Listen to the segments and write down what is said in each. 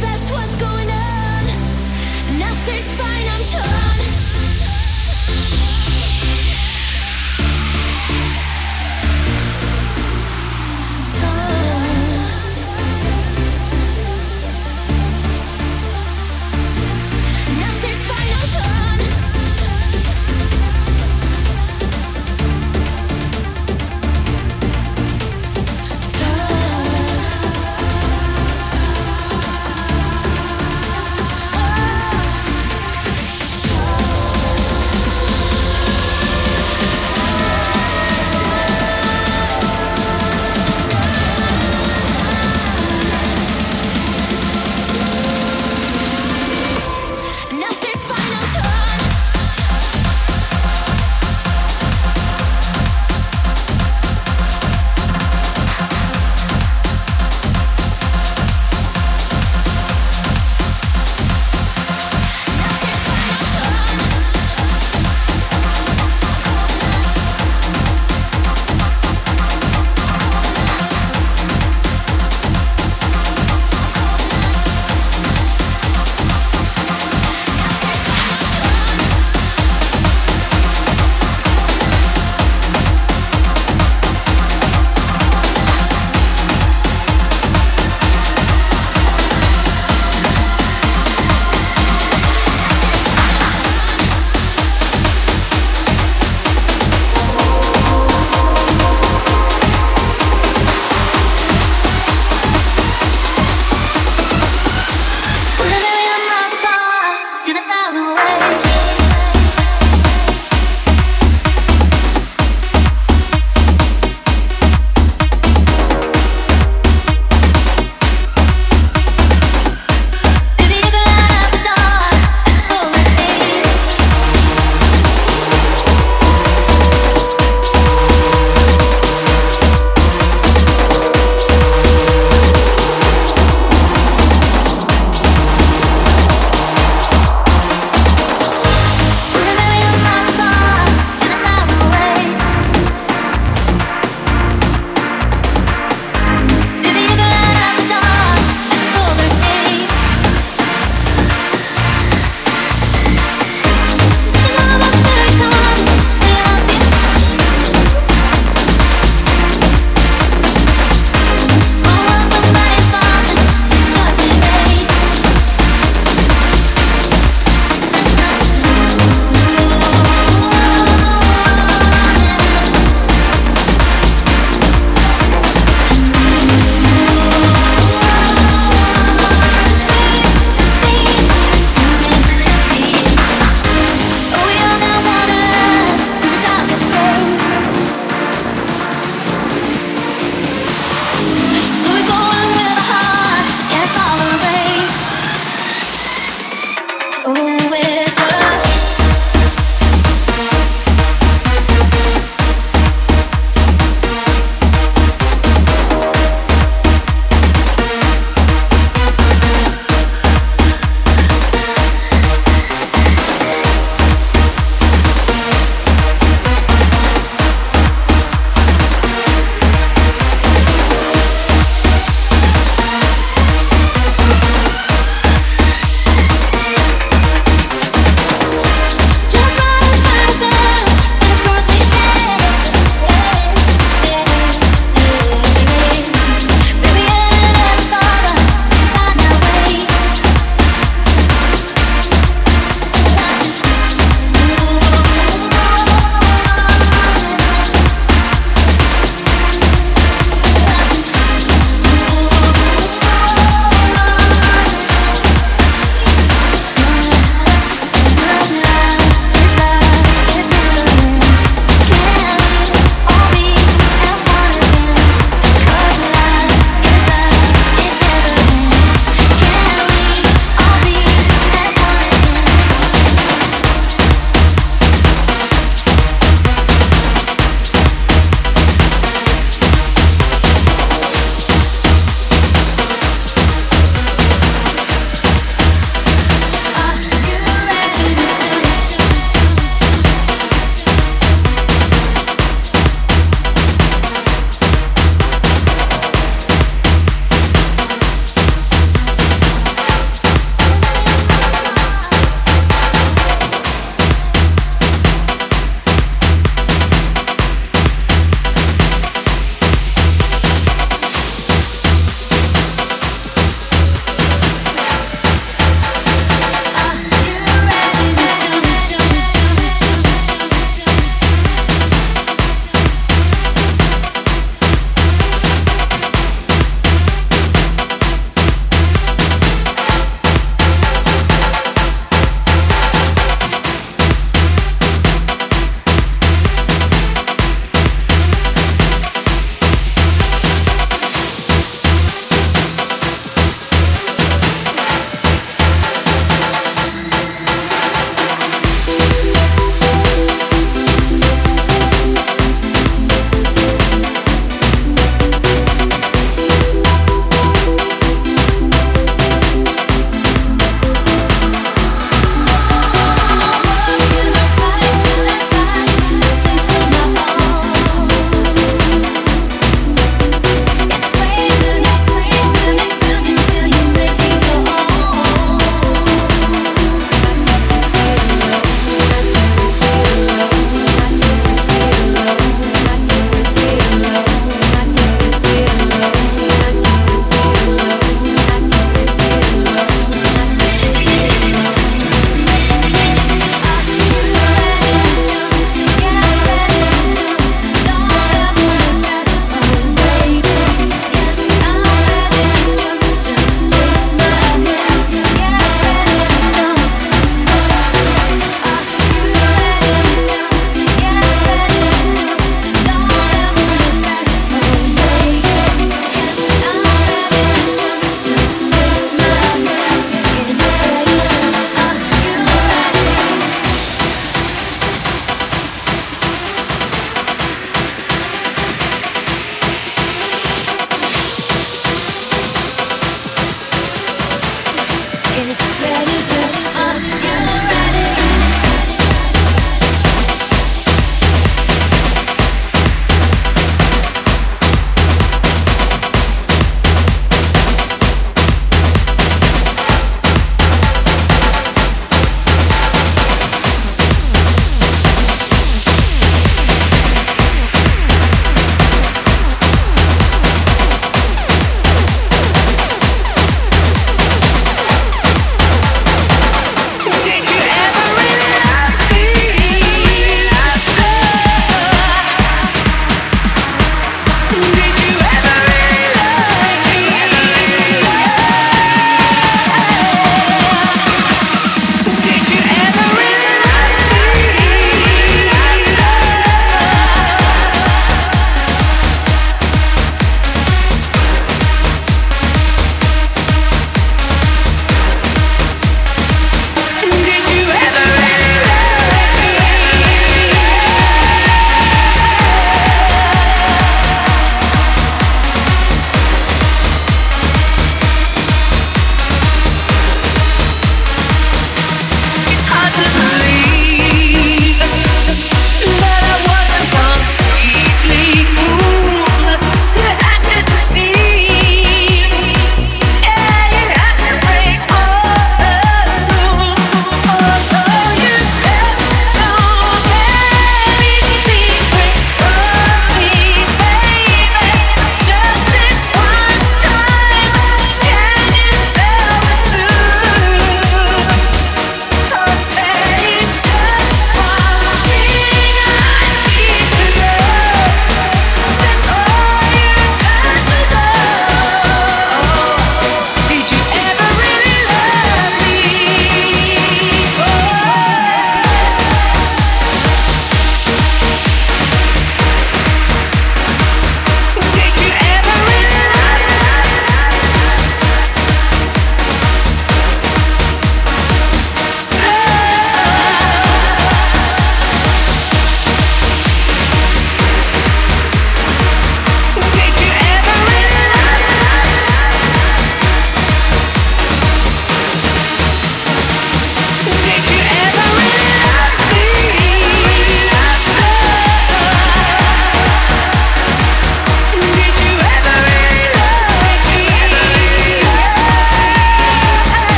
That's what's going on. Nothing's fine, I'm torn.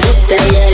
gusta, ella le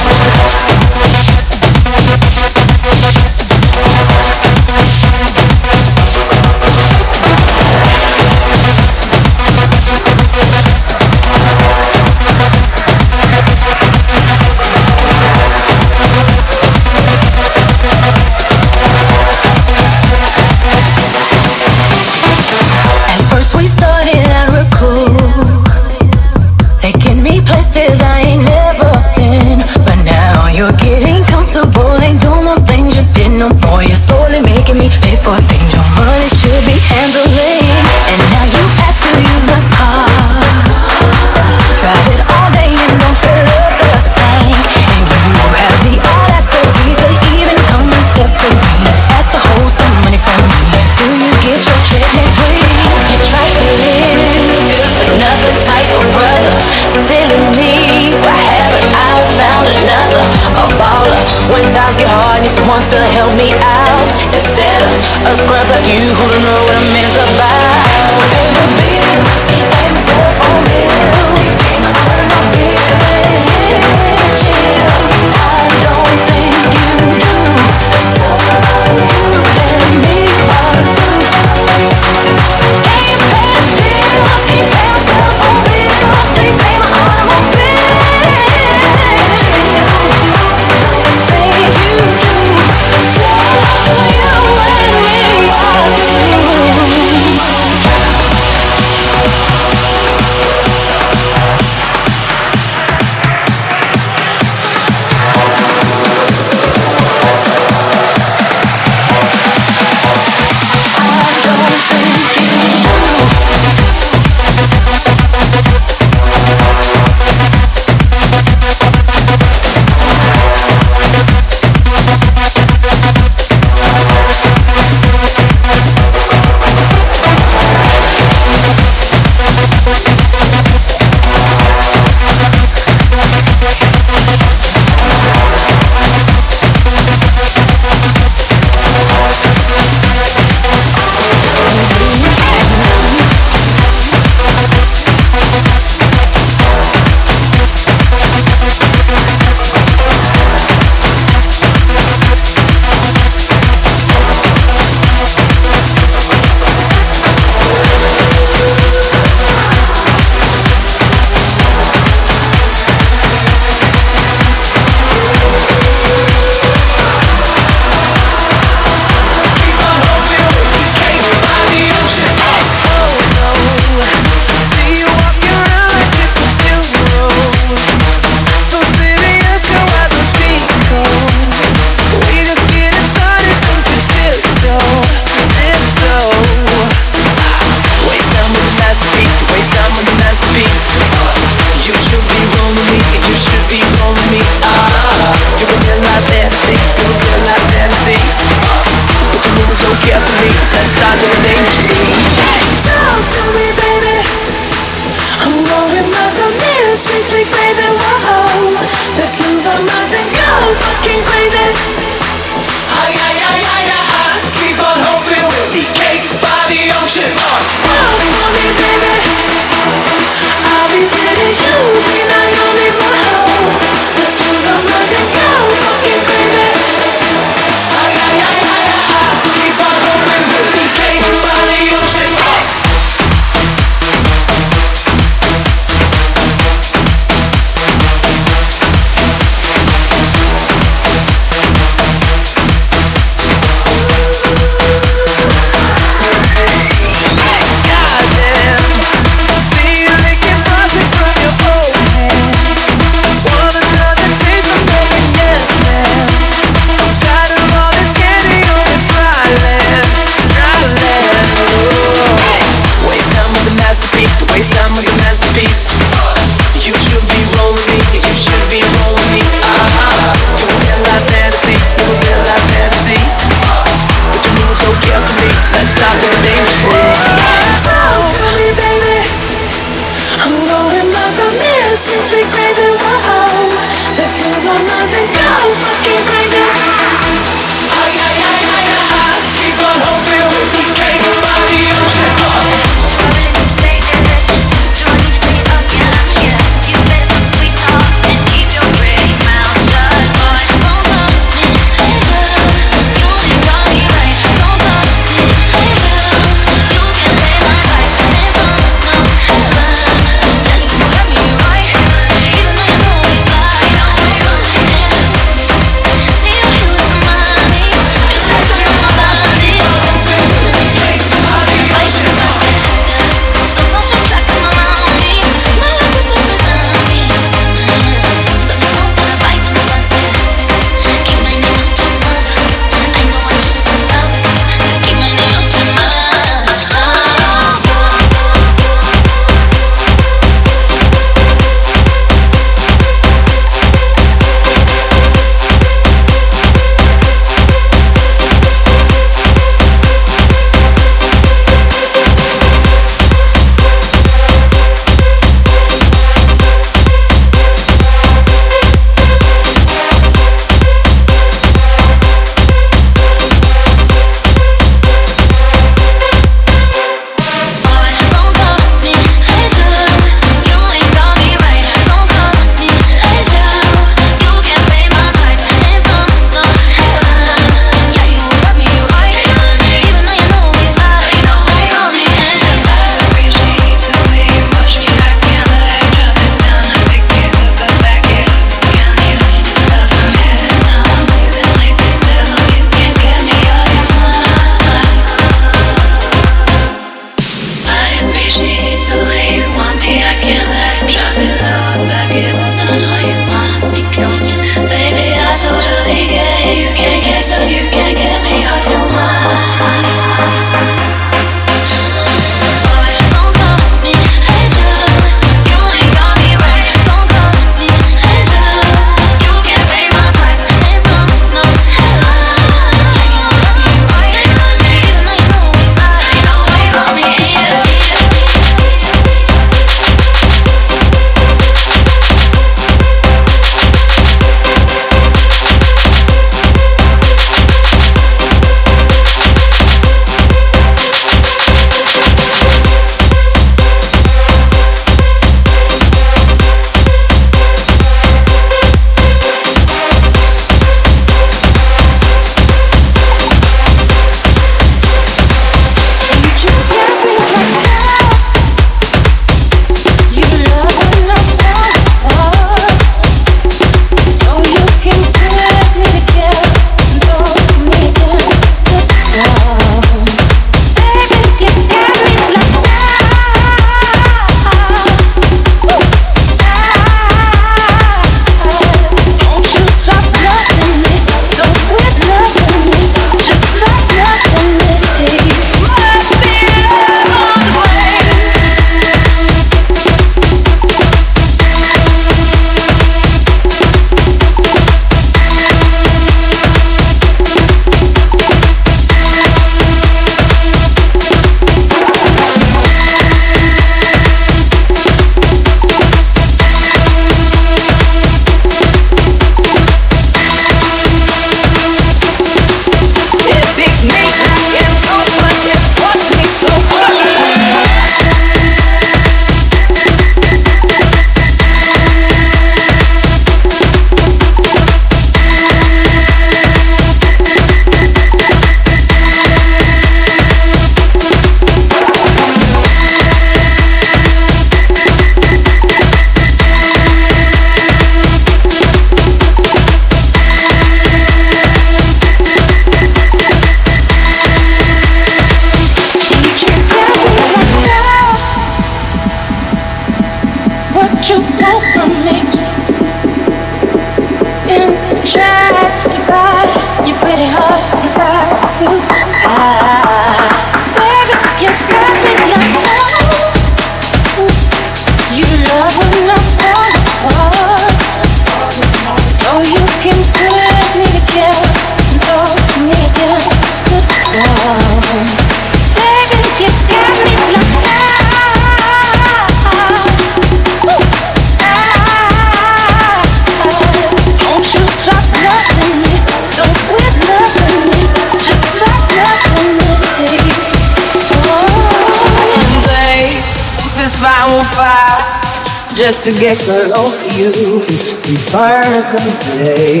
just to get close to you. We burn someday.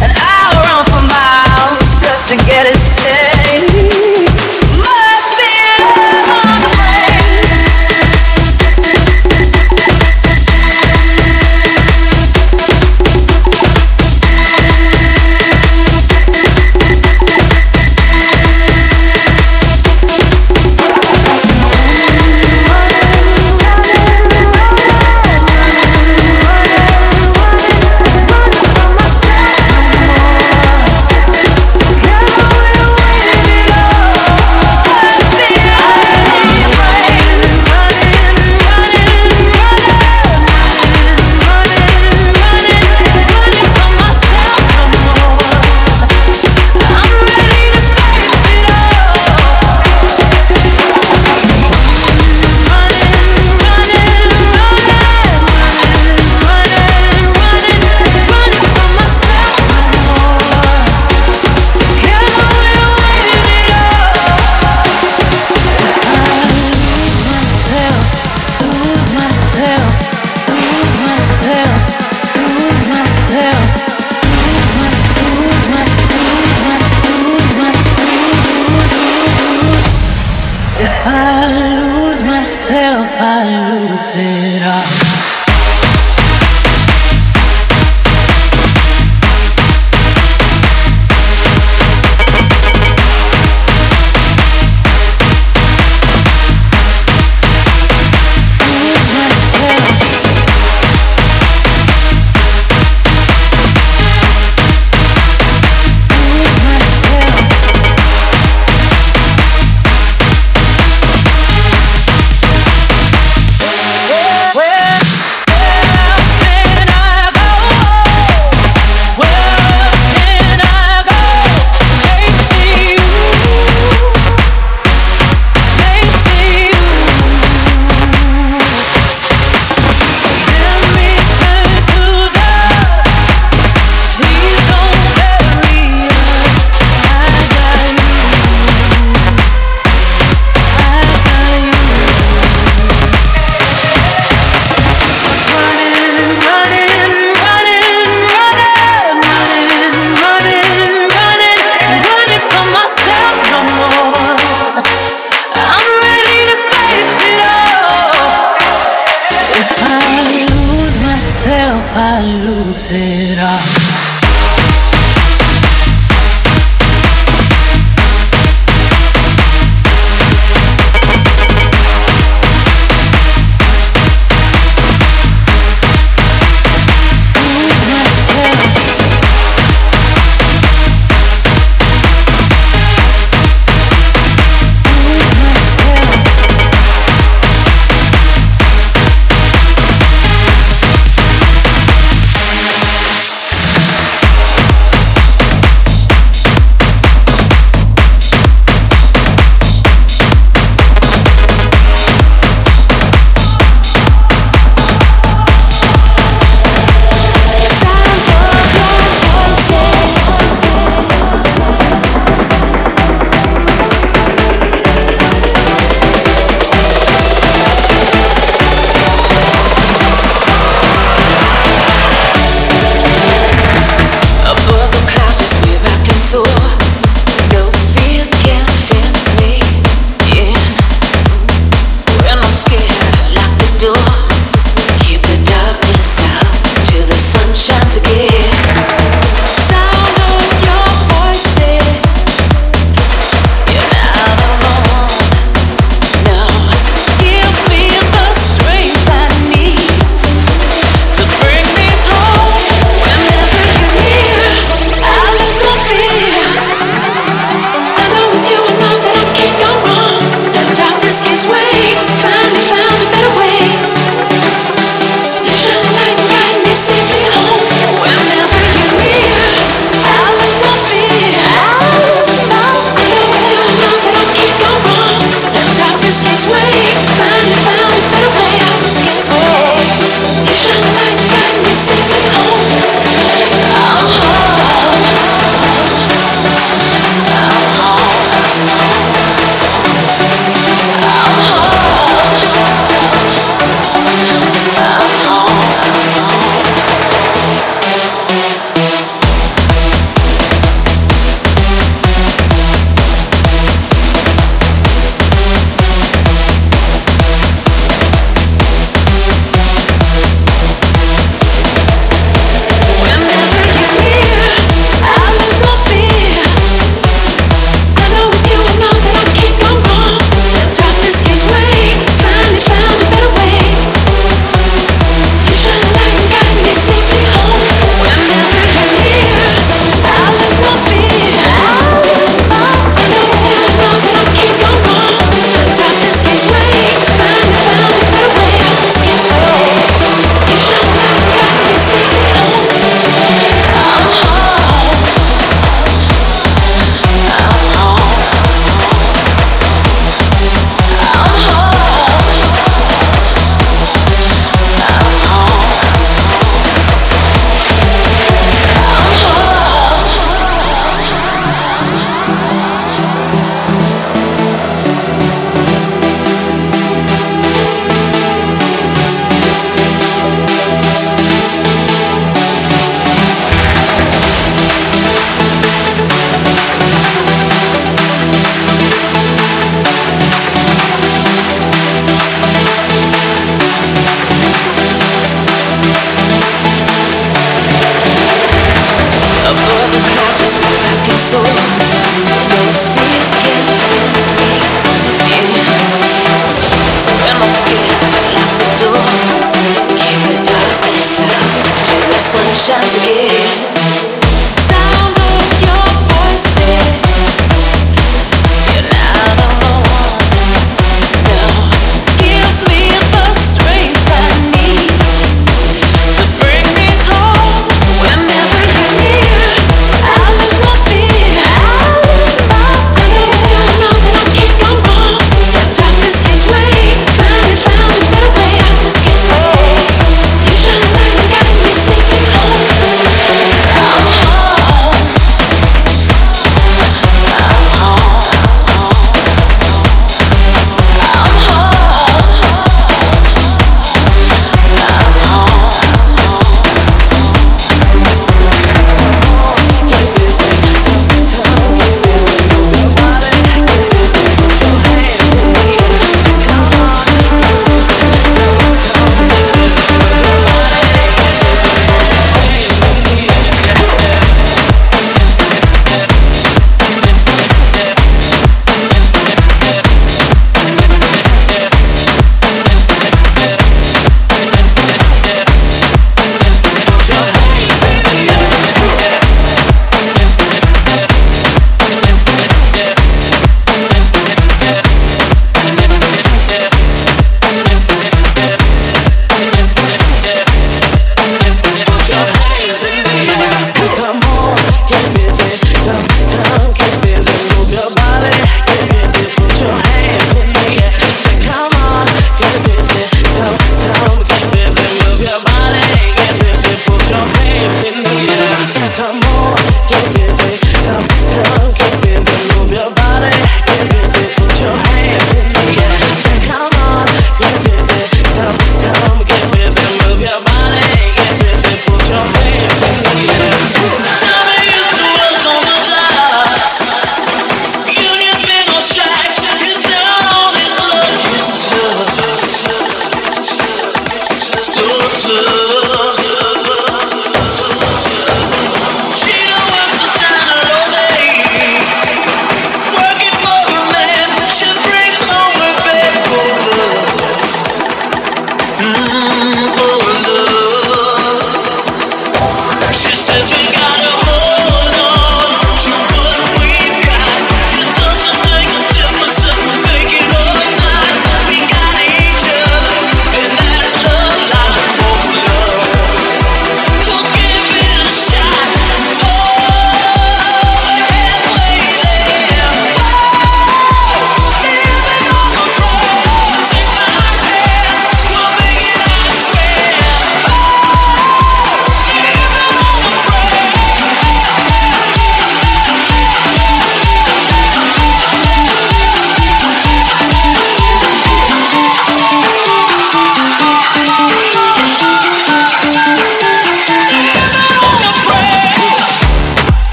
And I'll run for miles just to get it